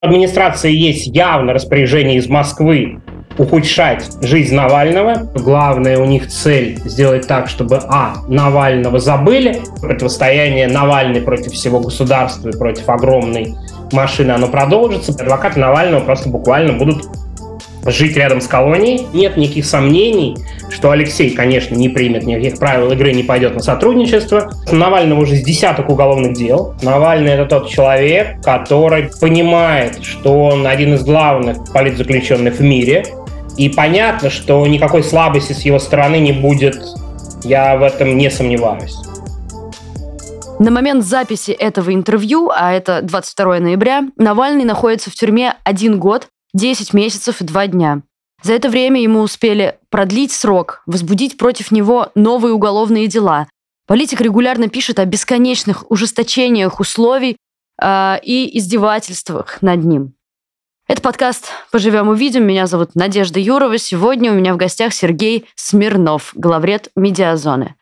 администрации есть явно распоряжение из Москвы ухудшать жизнь Навального. Главная у них цель сделать так, чтобы, а, Навального забыли, противостояние Навальный против всего государства и против огромной машины, оно продолжится. Адвокаты Навального просто буквально будут жить рядом с колонией. Нет никаких сомнений, что Алексей, конечно, не примет никаких правил игры, не пойдет на сотрудничество. Навального уже с десяток уголовных дел. Навальный — это тот человек, который понимает, что он один из главных политзаключенных в мире. И понятно, что никакой слабости с его стороны не будет. Я в этом не сомневаюсь. На момент записи этого интервью, а это 22 ноября, Навальный находится в тюрьме один год 10 месяцев и 2 дня. За это время ему успели продлить срок, возбудить против него новые уголовные дела. Политик регулярно пишет о бесконечных ужесточениях условий э, и издевательствах над ним. Это подкаст «Поживем увидим». Меня зовут Надежда Юрова. Сегодня у меня в гостях Сергей Смирнов, главред «Медиазоны».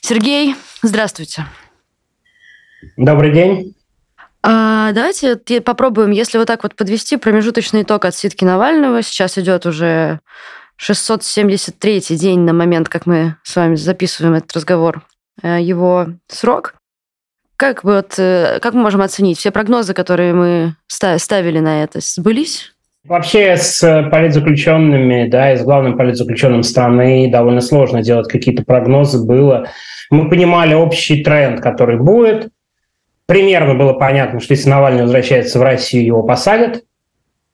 Сергей, здравствуйте. Добрый день. А, давайте попробуем, если вот так вот подвести промежуточный итог отсидки Навального. Сейчас идет уже 673 день на момент, как мы с вами записываем этот разговор, э, его срок. Как, вот, э, как мы можем оценить? Все прогнозы, которые мы ставили на это, сбылись? Вообще с политзаключенными, да, и с главным политзаключенным страны довольно сложно делать какие-то прогнозы было. Мы понимали общий тренд, который будет – Примерно было понятно, что если Навальный возвращается в Россию, его посадят.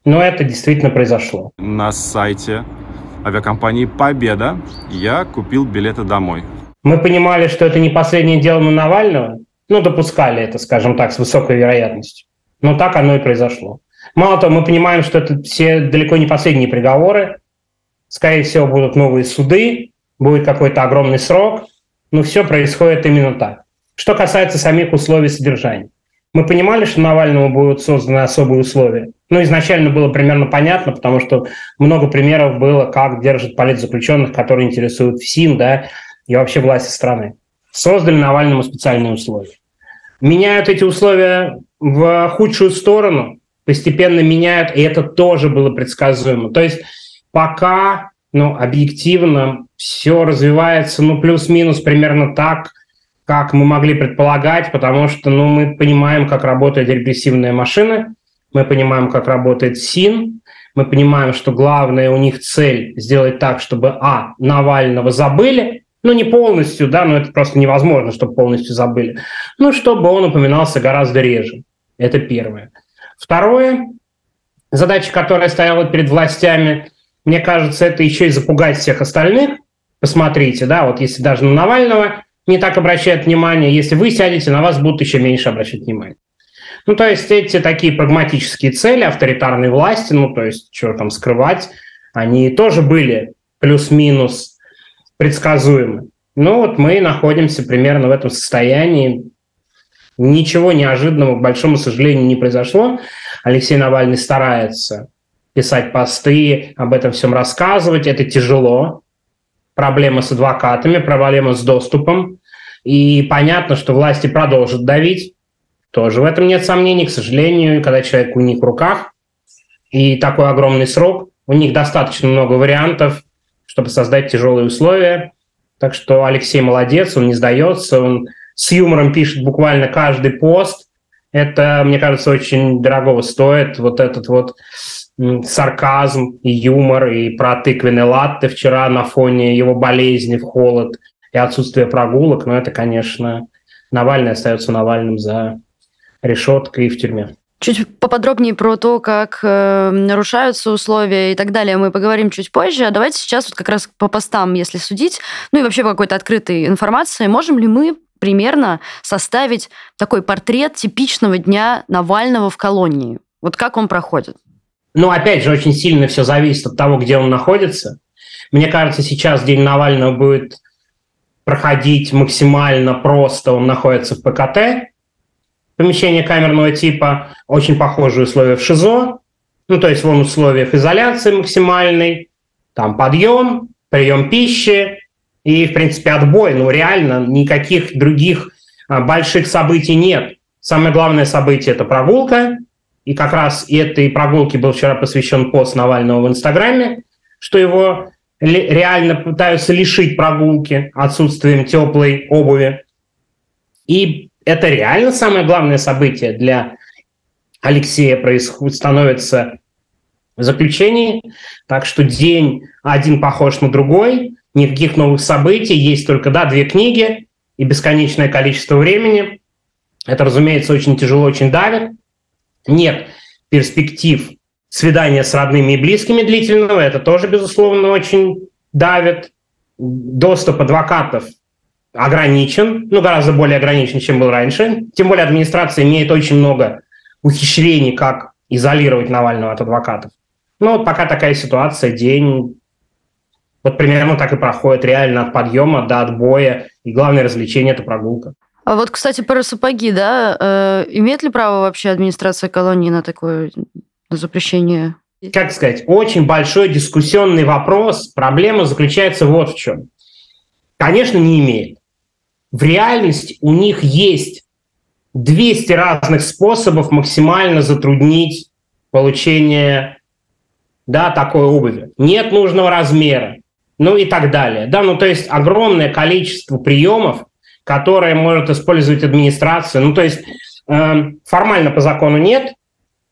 Но это действительно произошло. На сайте авиакомпании «Победа» я купил билеты домой. Мы понимали, что это не последнее дело на Навального. Ну, допускали это, скажем так, с высокой вероятностью. Но так оно и произошло. Мало того, мы понимаем, что это все далеко не последние приговоры. Скорее всего, будут новые суды, будет какой-то огромный срок. Но все происходит именно так. Что касается самих условий содержания. Мы понимали, что Навальному будут созданы особые условия. Ну, изначально было примерно понятно, потому что много примеров было, как держат политзаключенных, которые интересуют ФСИН, да, и вообще власти страны. Создали Навальному специальные условия. Меняют эти условия в худшую сторону, постепенно меняют, и это тоже было предсказуемо. То есть пока, ну, объективно все развивается, ну, плюс-минус примерно так – как мы могли предполагать, потому что ну, мы понимаем, как работает репрессивная машина, мы понимаем, как работает СИН, мы понимаем, что главная у них цель сделать так, чтобы, а, Навального забыли, ну, не полностью, да, но это просто невозможно, чтобы полностью забыли, ну, чтобы он упоминался гораздо реже. Это первое. Второе, задача, которая стояла перед властями, мне кажется, это еще и запугать всех остальных. Посмотрите, да, вот если даже на Навального не так обращают внимание. Если вы сядете, на вас будут еще меньше обращать внимание. Ну, то есть эти такие прагматические цели авторитарной власти, ну, то есть что там скрывать, они тоже были плюс-минус предсказуемы. Ну, вот мы находимся примерно в этом состоянии. Ничего неожиданного, к большому сожалению, не произошло. Алексей Навальный старается писать посты, об этом всем рассказывать. Это тяжело, проблема с адвокатами, проблема с доступом. И понятно, что власти продолжат давить. Тоже в этом нет сомнений. К сожалению, когда человек у них в руках и такой огромный срок, у них достаточно много вариантов, чтобы создать тяжелые условия. Так что Алексей молодец, он не сдается, он с юмором пишет буквально каждый пост. Это, мне кажется, очень дорогого стоит. Вот этот вот сарказм и юмор, и про тыквенный латте вчера на фоне его болезни в холод и отсутствие прогулок, но это, конечно, Навальный остается Навальным за решеткой и в тюрьме. Чуть поподробнее про то, как э, нарушаются условия и так далее, мы поговорим чуть позже. А давайте сейчас вот как раз по постам, если судить, ну и вообще по какой-то открытой информации, можем ли мы примерно составить такой портрет типичного дня Навального в колонии? Вот как он проходит? Но опять же, очень сильно все зависит от того, где он находится. Мне кажется, сейчас День Навального будет проходить максимально просто. Он находится в ПКТ, помещение камерного типа, очень похожие условия в ШИЗО, ну, то есть вон условиях изоляции максимальной, там подъем, прием пищи и, в принципе, отбой. Ну, реально никаких других а, больших событий нет. Самое главное событие – это прогулка, и как раз этой прогулке был вчера посвящен пост Навального в Инстаграме, что его реально пытаются лишить прогулки отсутствием теплой обуви. И это реально самое главное событие для Алексея происходит, становится в заключении. Так что день один похож на другой, никаких новых событий, есть только, да, две книги и бесконечное количество времени. Это, разумеется, очень тяжело, очень давит. Нет перспектив свидания с родными и близкими длительного, это тоже, безусловно, очень давит. Доступ адвокатов ограничен, ну, гораздо более ограничен, чем был раньше. Тем более администрация имеет очень много ухищрений, как изолировать Навального от адвокатов. Ну, вот пока такая ситуация, день вот примерно так и проходит, реально от подъема до отбоя, и главное развлечение – это прогулка. А вот, кстати, про сапоги, да, э, имеет ли право вообще администрация колонии на такое запрещение? Как сказать, очень большой дискуссионный вопрос. Проблема заключается вот в чем. Конечно, не имеет. В реальности у них есть 200 разных способов максимально затруднить получение да, такой обуви. Нет нужного размера, ну и так далее. Да, ну то есть огромное количество приемов, которые может использовать администрация. Ну то есть э, формально по закону нет,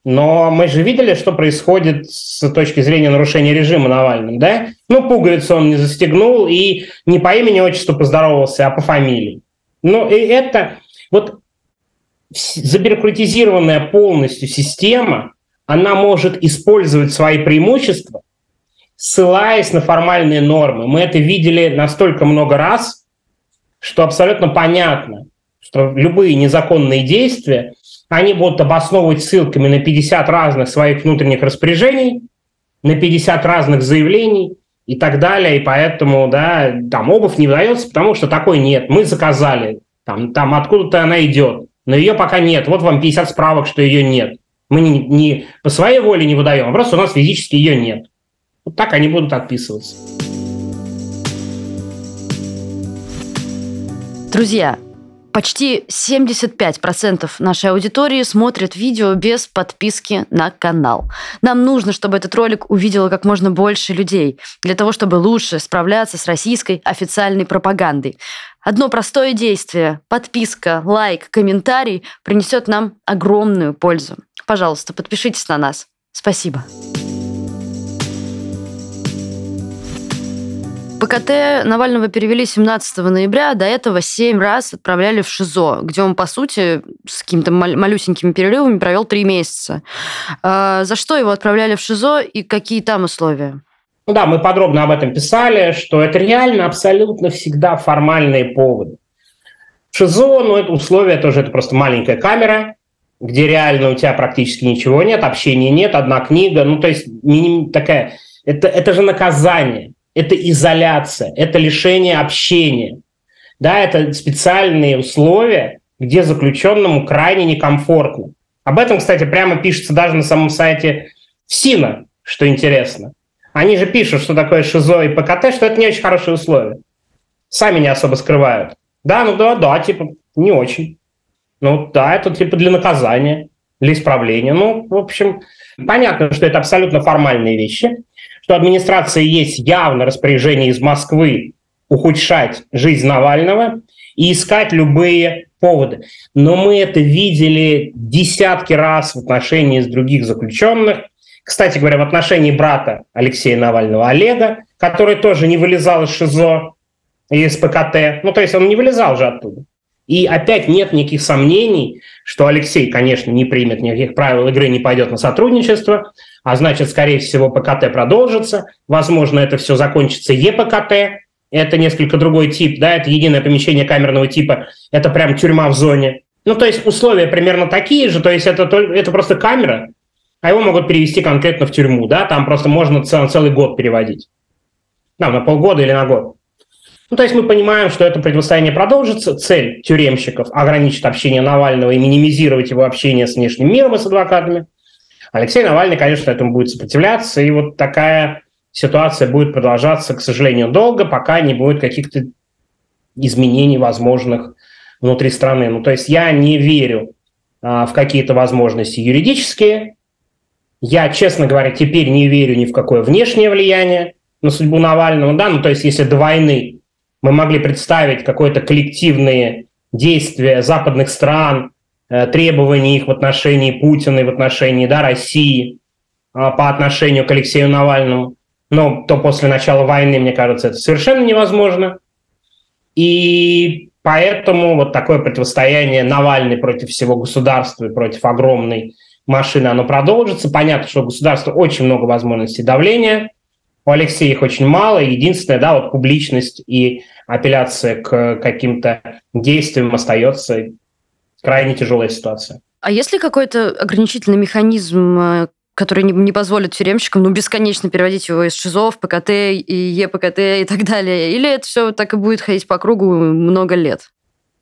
но мы же видели, что происходит с точки зрения нарушения режима Навальным, да? Ну, пуговицу он не застегнул и не по имени отчеству поздоровался, а по фамилии. Ну, и это вот забюрократизированная полностью система, она может использовать свои преимущества, ссылаясь на формальные нормы. Мы это видели настолько много раз, что абсолютно понятно, что любые незаконные действия, они будут обосновывать ссылками на 50 разных своих внутренних распоряжений, на 50 разных заявлений и так далее. И поэтому, да, там обувь не выдается, потому что такой нет. Мы заказали, там, там откуда-то она идет, но ее пока нет. Вот вам 50 справок, что ее нет. Мы не, не по своей воле не выдаем, а просто у нас физически ее нет. Вот так они будут отписываться. Друзья, почти 75% нашей аудитории смотрят видео без подписки на канал. Нам нужно, чтобы этот ролик увидело как можно больше людей, для того, чтобы лучше справляться с российской официальной пропагандой. Одно простое действие – подписка, лайк, комментарий – принесет нам огромную пользу. Пожалуйста, подпишитесь на нас. Спасибо. ПКТ Навального перевели 17 ноября, до этого 7 раз отправляли в ШИЗО, где он, по сути, с какими-то малюсенькими перерывами провел 3 месяца. А, за что его отправляли в ШИЗО и какие там условия? Ну да, мы подробно об этом писали, что это реально абсолютно всегда формальные поводы. ШИЗО, ну это условие тоже, это просто маленькая камера, где реально у тебя практически ничего нет, общения нет, одна книга, ну то есть такая, это, это же наказание, это изоляция, это лишение общения. Да, это специальные условия, где заключенному крайне некомфортно. Об этом, кстати, прямо пишется даже на самом сайте ФСИНа, что интересно. Они же пишут, что такое ШИЗО и ПКТ, что это не очень хорошие условия. Сами не особо скрывают. Да, ну да, да, типа, не очень. Ну да, это типа для наказания, для исправления. Ну, в общем, понятно, что это абсолютно формальные вещи, что администрации есть явно распоряжение из Москвы ухудшать жизнь Навального и искать любые поводы. Но мы это видели десятки раз в отношении с других заключенных. Кстати говоря, в отношении брата Алексея Навального Олега, который тоже не вылезал из ШИЗО и из ПКТ. Ну, то есть он не вылезал же оттуда. И опять нет никаких сомнений, что Алексей, конечно, не примет никаких правил игры, не пойдет на сотрудничество, а значит, скорее всего, ПКТ продолжится. Возможно, это все закончится ЕПКТ, это несколько другой тип, да, это единое помещение камерного типа, это прям тюрьма в зоне. Ну, то есть условия примерно такие же, то есть это, это просто камера, а его могут перевести конкретно в тюрьму, да, там просто можно цел, целый год переводить. Да, на полгода или на год. Ну, то есть мы понимаем, что это противостояние продолжится. Цель тюремщиков – ограничить общение Навального и минимизировать его общение с внешним миром и с адвокатами. Алексей Навальный, конечно, этому будет сопротивляться, и вот такая ситуация будет продолжаться, к сожалению, долго, пока не будет каких-то изменений возможных внутри страны. Ну, то есть я не верю в какие-то возможности юридические. Я, честно говоря, теперь не верю ни в какое внешнее влияние на судьбу Навального. Да? Ну, то есть, если до войны мы могли представить какое-то коллективные действия западных стран, э, требования их в отношении Путина и в отношении да, России а, по отношению к Алексею Навальному, но то после начала войны, мне кажется, это совершенно невозможно. И поэтому вот такое противостояние Навальный против всего государства и против огромной машины, оно продолжится. Понятно, что у государства очень много возможностей давления, у Алексея их очень мало. Единственное, да, вот публичность и апелляция к каким-то действиям остается крайне тяжелая ситуация. А есть ли какой-то ограничительный механизм, э, который не, не позволит тюремщикам ну, бесконечно переводить его из ШИЗО в ПКТ и ЕПКТ и так далее? Или это все так и будет ходить по кругу много лет?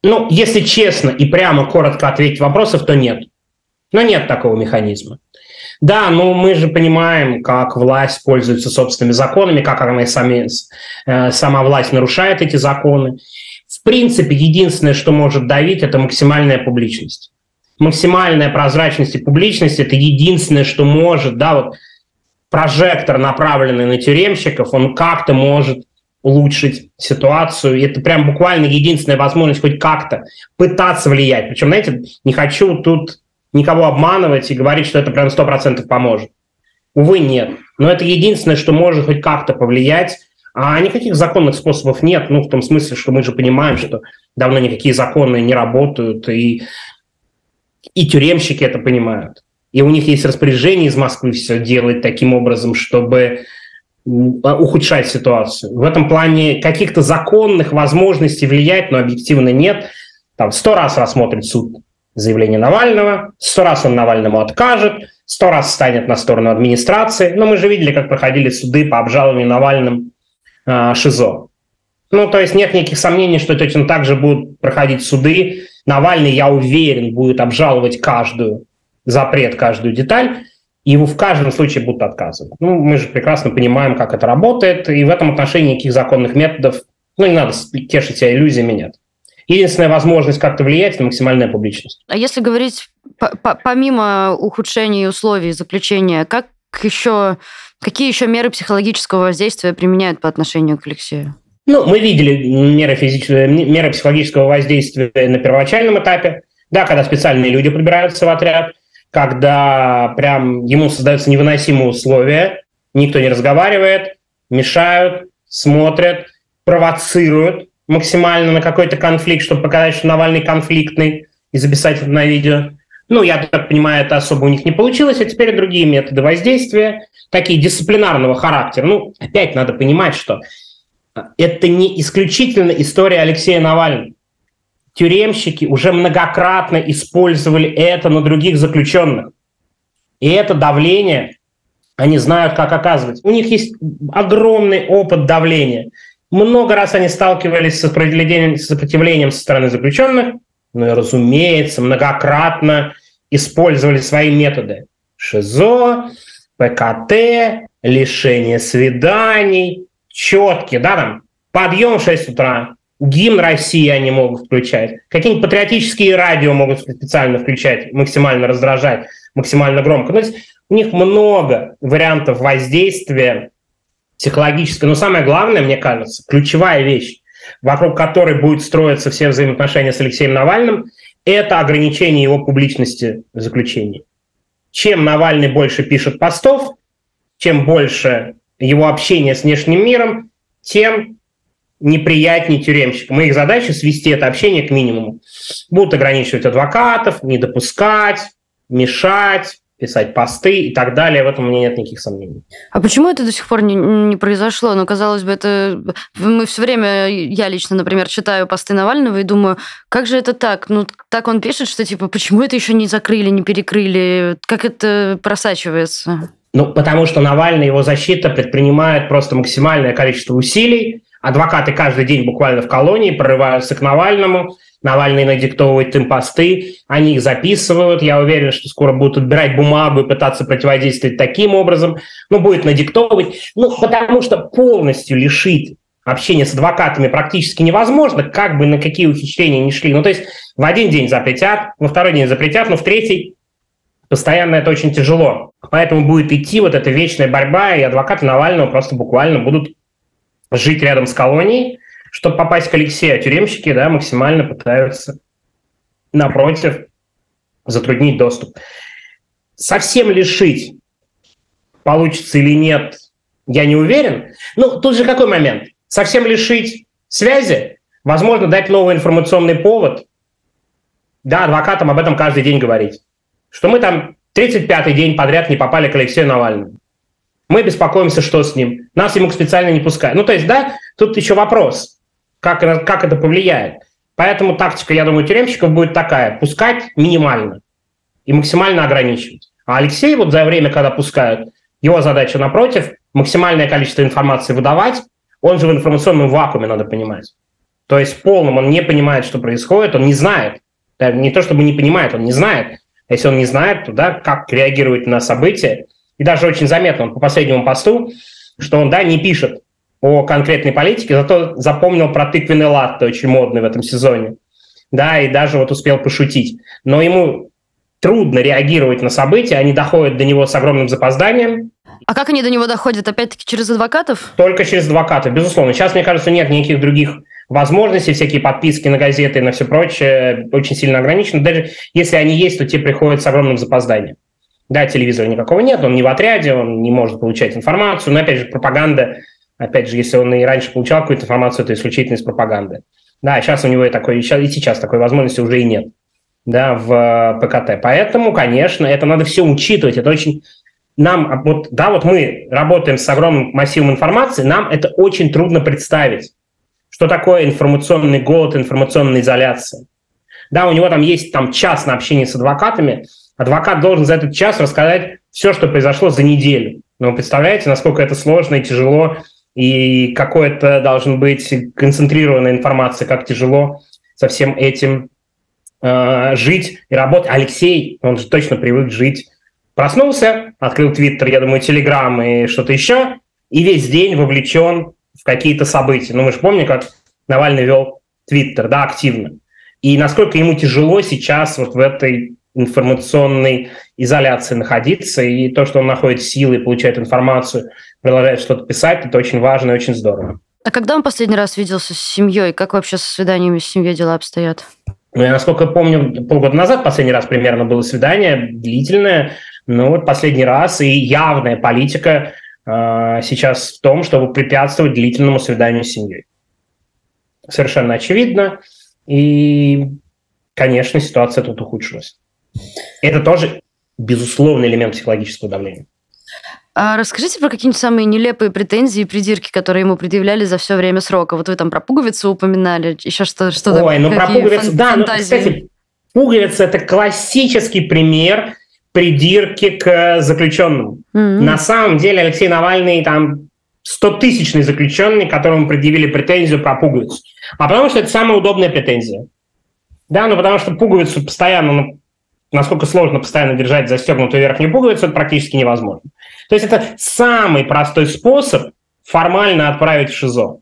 Ну, если честно и прямо коротко ответить вопросов, то нет. Но нет такого механизма. Да, но мы же понимаем, как власть пользуется собственными законами, как она сами, э, сама власть нарушает эти законы. В принципе, единственное, что может давить, это максимальная публичность. Максимальная прозрачность и публичность – это единственное, что может, да, вот прожектор, направленный на тюремщиков, он как-то может улучшить ситуацию. И это прям буквально единственная возможность хоть как-то пытаться влиять. Причем, знаете, не хочу тут никого обманывать и говорить, что это прям 100% поможет. Увы, нет. Но это единственное, что может хоть как-то повлиять. А никаких законных способов нет. Ну, в том смысле, что мы же понимаем, что давно никакие законы не работают, и, и тюремщики это понимают. И у них есть распоряжение из Москвы все делать таким образом, чтобы ухудшать ситуацию. В этом плане каких-то законных возможностей влиять, но объективно нет. Там сто раз рассмотрит суд заявление Навального, сто раз он Навальному откажет, сто раз станет на сторону администрации. Но мы же видели, как проходили суды по обжалованию Навальным э, ШИЗО. Ну, то есть нет никаких сомнений, что точно так же будут проходить суды. Навальный, я уверен, будет обжаловать каждую запрет, каждую деталь, и его в каждом случае будут отказывать. Ну, мы же прекрасно понимаем, как это работает, и в этом отношении никаких законных методов, ну, не надо тешить себя иллюзиями, нет. Единственная возможность как-то влиять – это максимальная публичность. А если говорить помимо ухудшения условий заключения, как еще, какие еще меры психологического воздействия применяют по отношению к Алексею? Ну, мы видели меры, физического, меры психологического воздействия на первоначальном этапе, да, когда специальные люди прибираются в отряд, когда прям ему создаются невыносимые условия, никто не разговаривает, мешают, смотрят, провоцируют, максимально на какой-то конфликт, чтобы показать, что Навальный конфликтный, и записать это на видео. Ну, я так понимаю, это особо у них не получилось, а теперь другие методы воздействия, такие дисциплинарного характера. Ну, опять надо понимать, что это не исключительно история Алексея Навального. Тюремщики уже многократно использовали это на других заключенных. И это давление они знают, как оказывать. У них есть огромный опыт давления. Много раз они сталкивались с сопротивлением, сопротивлением со стороны заключенных, ну и, разумеется, многократно использовали свои методы. ШИЗО, ПКТ, лишение свиданий, четкие, да, там, подъем в 6 утра, гимн России они могут включать, какие-нибудь патриотические радио могут специально включать, максимально раздражать, максимально громко. То есть у них много вариантов воздействия психологическое. Но самое главное, мне кажется, ключевая вещь, вокруг которой будет строиться все взаимоотношения с Алексеем Навальным, это ограничение его публичности в заключении. Чем Навальный больше пишет постов, чем больше его общения с внешним миром, тем неприятнее тюремщикам. И их задача свести это общение к минимуму. Будут ограничивать адвокатов, не допускать, мешать, писать посты и так далее. В этом у меня нет никаких сомнений. А почему это до сих пор не, не произошло? Ну, казалось бы, это... Мы все время, я лично, например, читаю посты Навального и думаю, как же это так? Ну, так он пишет, что типа, почему это еще не закрыли, не перекрыли? Как это просачивается? Ну, потому что Навальный, его защита предпринимает просто максимальное количество усилий. Адвокаты каждый день буквально в колонии прорываются к Навальному, Навальный надиктовывает им посты, они их записывают. Я уверен, что скоро будут отбирать бумагу и пытаться противодействовать таким образом. Ну, будет надиктовывать. Ну, потому что полностью лишить общение с адвокатами практически невозможно, как бы на какие ухищрения не шли. Ну, то есть в один день запретят, во второй день запретят, но в третий постоянно это очень тяжело. Поэтому будет идти вот эта вечная борьба, и адвокаты Навального просто буквально будут жить рядом с колонией, чтобы попасть к Алексею, а тюремщики да, максимально пытаются, напротив, затруднить доступ. Совсем лишить, получится или нет, я не уверен. Ну, тут же какой момент? Совсем лишить связи, возможно, дать новый информационный повод, да, адвокатам об этом каждый день говорить, что мы там 35-й день подряд не попали к Алексею Навальному. Мы беспокоимся, что с ним. Нас ему специально не пускают. Ну, то есть, да, тут еще вопрос, как, как это повлияет. Поэтому тактика, я думаю, тюремщиков будет такая. Пускать минимально и максимально ограничивать. А Алексей вот за время, когда пускают, его задача, напротив, максимальное количество информации выдавать. Он же в информационном вакууме, надо понимать. То есть в полном он не понимает, что происходит, он не знает. Не то чтобы не понимает, он не знает. Если он не знает, то да, как реагировать на события. И даже очень заметно, он по последнему посту, что он да, не пишет о конкретной политике, зато запомнил про тыквенный латте, очень модный в этом сезоне. Да, и даже вот успел пошутить. Но ему трудно реагировать на события, они доходят до него с огромным запозданием. А как они до него доходят? Опять-таки через адвокатов? Только через адвокатов, безусловно. Сейчас, мне кажется, нет никаких других возможностей, всякие подписки на газеты и на все прочее очень сильно ограничены. Даже если они есть, то те приходят с огромным запозданием. Да, телевизора никакого нет, он не в отряде, он не может получать информацию. Но, опять же, пропаганда, опять же, если он и раньше получал какую-то информацию, это исключительно из пропаганды. Да, сейчас у него и, такой, и сейчас такой возможности уже и нет да, в э, ПКТ. Поэтому, конечно, это надо все учитывать. Это очень нам, а, вот, да, вот мы работаем с огромным массивом информации, нам это очень трудно представить, что такое информационный голод, информационная изоляция. Да, у него там есть там час на общение с адвокатами, адвокат должен за этот час рассказать все, что произошло за неделю. Но вы представляете, насколько это сложно и тяжело, и какой это должен быть концентрированная информация, как тяжело со всем этим э, жить и работать. Алексей, он же точно привык жить. Проснулся, открыл Твиттер, я думаю, Телеграм и что-то еще, и весь день вовлечен в какие-то события. Ну, мы же помним, как Навальный вел Твиттер, да, активно. И насколько ему тяжело сейчас вот в этой информационной изоляции находиться, и то, что он находит силы, получает информацию, продолжает что-то писать, это очень важно и очень здорово. А когда он последний раз виделся с семьей? Как вообще со свиданиями с семьей дела обстоят? Ну, я, насколько помню, полгода назад последний раз примерно было свидание, длительное. Ну, вот последний раз и явная политика э, сейчас в том, чтобы препятствовать длительному свиданию с семьей. Совершенно очевидно. И, конечно, ситуация тут ухудшилась. Это тоже, безусловный элемент психологического давления. А расскажите про какие-нибудь самые нелепые претензии и придирки, которые ему предъявляли за все время срока. Вот вы там про пуговицу упоминали, еще что, что-то. Ой, ну про пуговицу, фан- да, ну, кстати, пуговица – это классический пример придирки к заключенному. Mm-hmm. На самом деле Алексей Навальный там 100-тысячный заключенный, которому предъявили претензию про пуговицу. А потому что это самая удобная претензия. Да, ну потому что пуговицу постоянно, ну, насколько сложно постоянно держать застегнутую верхнюю пуговицу, это практически невозможно. То есть это самый простой способ формально отправить в ШИЗО.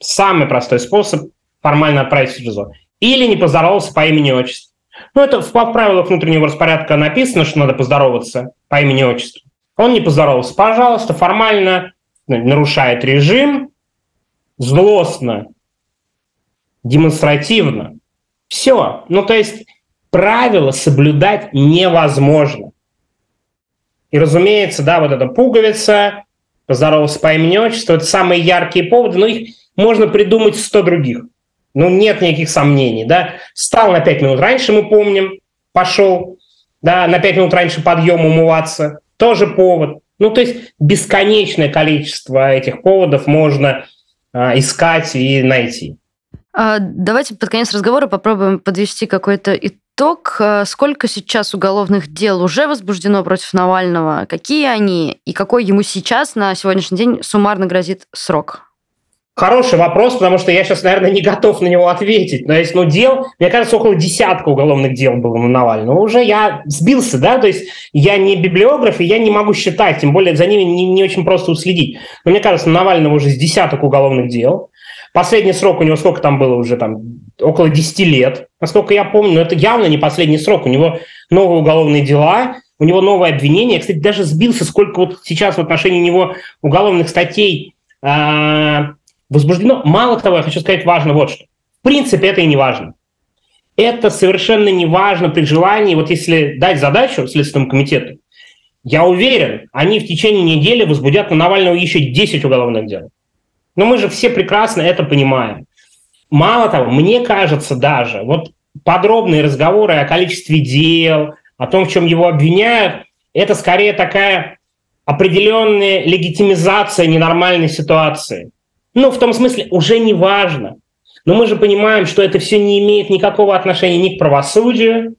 Самый простой способ формально отправить в ШИЗО. Или не поздоровался по имени отчеству. Ну, это в правилах внутреннего распорядка написано, что надо поздороваться по имени отчеству. Он не поздоровался. Пожалуйста, формально нарушает режим, злостно, демонстративно. Все. Ну, то есть правила соблюдать невозможно. И, разумеется, да, вот эта пуговица, поздоровался по имени отчеству, это самые яркие поводы, но их можно придумать сто других. Ну, нет никаких сомнений, да. Встал на пять минут раньше, мы помним, пошел, да, на пять минут раньше подъем умываться, тоже повод. Ну, то есть бесконечное количество этих поводов можно а, искать и найти. А, давайте под конец разговора попробуем подвести какой-то итог. А, сколько сейчас уголовных дел уже возбуждено против Навального? Какие они? И какой ему сейчас на сегодняшний день суммарно грозит срок? Хороший вопрос, потому что я сейчас, наверное, не готов на него ответить. Но есть, ну, дел, мне кажется, около десятка уголовных дел было на Навального. Уже я сбился, да, то есть я не библиограф, и я не могу считать, тем более за ними не, не очень просто уследить. Но мне кажется, на Навального уже с десяток уголовных дел. Последний срок у него сколько там было уже, там, около 10 лет, насколько я помню. Но это явно не последний срок. У него новые уголовные дела, у него новое обвинение. Я, кстати, даже сбился, сколько вот сейчас в отношении него уголовных статей а, возбуждено. Мало того, я хочу сказать важно вот что. В принципе, это и не важно. Это совершенно не важно при желании, вот если дать задачу Следственному комитету, я уверен, они в течение недели возбудят на Навального еще 10 уголовных дел. Но мы же все прекрасно это понимаем. Мало того, мне кажется даже, вот подробные разговоры о количестве дел, о том, в чем его обвиняют, это скорее такая определенная легитимизация ненормальной ситуации. Ну, в том смысле, уже не важно. Но мы же понимаем, что это все не имеет никакого отношения ни к правосудию.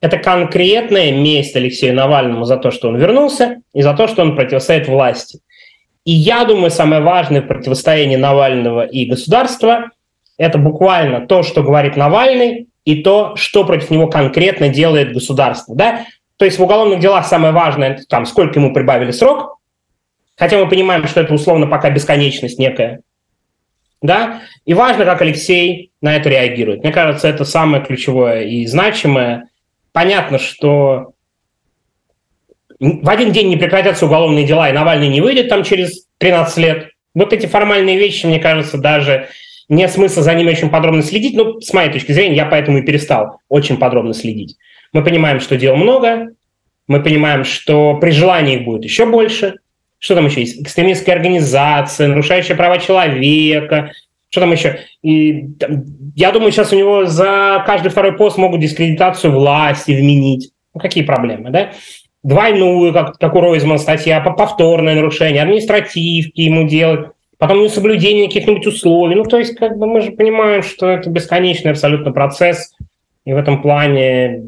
Это конкретная месть Алексею Навальному за то, что он вернулся, и за то, что он противостоит власти. И я думаю, самое важное в противостоянии Навального и государства – это буквально то, что говорит Навальный, и то, что против него конкретно делает государство. Да? То есть в уголовных делах самое важное – там, сколько ему прибавили срок, Хотя мы понимаем, что это условно пока бесконечность некая. Да? И важно, как Алексей на это реагирует. Мне кажется, это самое ключевое и значимое. Понятно, что в один день не прекратятся уголовные дела, и Навальный не выйдет там через 13 лет. Вот эти формальные вещи, мне кажется, даже нет смысла за ними очень подробно следить. Ну, с моей точки зрения, я поэтому и перестал очень подробно следить. Мы понимаем, что дел много, мы понимаем, что при желании их будет еще больше, что там еще есть? Экстремистская организация, нарушающая права человека, что там еще? И я думаю, сейчас у него за каждый второй пост могут дискредитацию власти вменить. Ну, какие проблемы, да? Двойную, как, как у Ройзмана статья, повторное нарушение, административки ему делать, потом несоблюдение каких-нибудь условий. Ну, то есть, как бы мы же понимаем, что это бесконечный абсолютно процесс, и в этом плане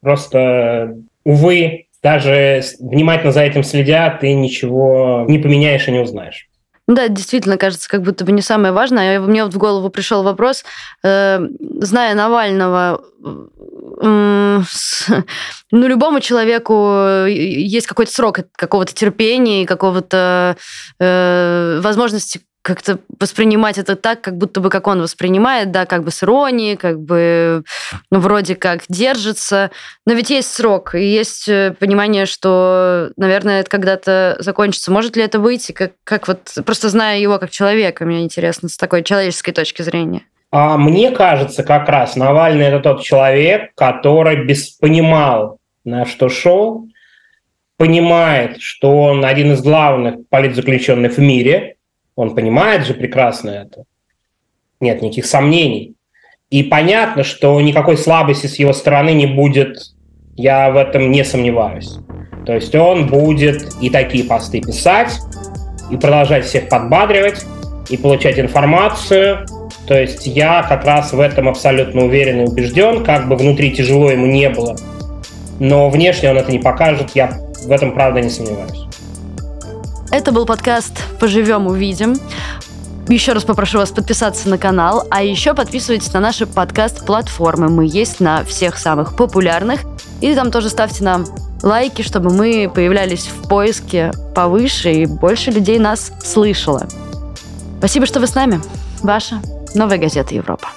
просто, увы, даже внимательно за этим следя, ты ничего не поменяешь и не узнаешь. Да, действительно, кажется, как будто бы не самое важное. Мне вот в голову пришел вопрос, э, зная Навального, э, ну, любому человеку есть какой-то срок какого-то терпения, какого-то э, возможности как-то воспринимать это так, как будто бы как он воспринимает, да, как бы с иронией, как бы ну, вроде как держится. Но ведь есть срок, и есть э, понимание, что, наверное, это когда-то закончится. Может ли это быть? Как, как вот, просто зная его как человека, мне интересно, с такой человеческой точки зрения. А мне кажется, как раз Навальный это тот человек, который без понимал, на что шел, понимает, что он один из главных политзаключенных в мире, он понимает же прекрасно это. Нет никаких сомнений. И понятно, что никакой слабости с его стороны не будет, я в этом не сомневаюсь. То есть он будет и такие посты писать, и продолжать всех подбадривать, и получать информацию. То есть я как раз в этом абсолютно уверен и убежден, как бы внутри тяжело ему не было. Но внешне он это не покажет, я в этом правда не сомневаюсь. Это был подкаст «Поживем, увидим». Еще раз попрошу вас подписаться на канал, а еще подписывайтесь на наши подкаст-платформы. Мы есть на всех самых популярных. И там тоже ставьте нам лайки, чтобы мы появлялись в поиске повыше и больше людей нас слышало. Спасибо, что вы с нами. Ваша Новая газета Европа.